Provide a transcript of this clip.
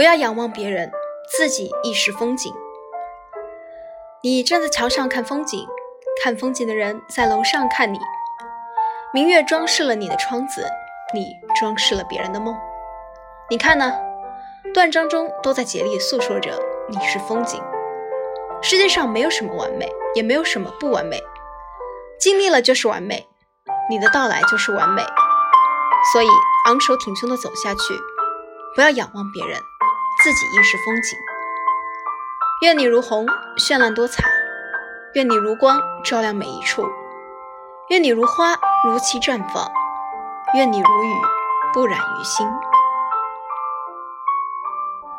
不要仰望别人，自己亦是风景。你站在桥上看风景，看风景的人在楼上看你。明月装饰了你的窗子，你装饰了别人的梦。你看呢？断章中都在竭力诉说着你是风景。世界上没有什么完美，也没有什么不完美。经历了就是完美，你的到来就是完美。所以昂首挺胸地走下去，不要仰望别人，自己亦是风景。愿你如虹，绚烂多彩；愿你如光，照亮每一处；愿你如花，如期绽放；愿你如雨，不染于心。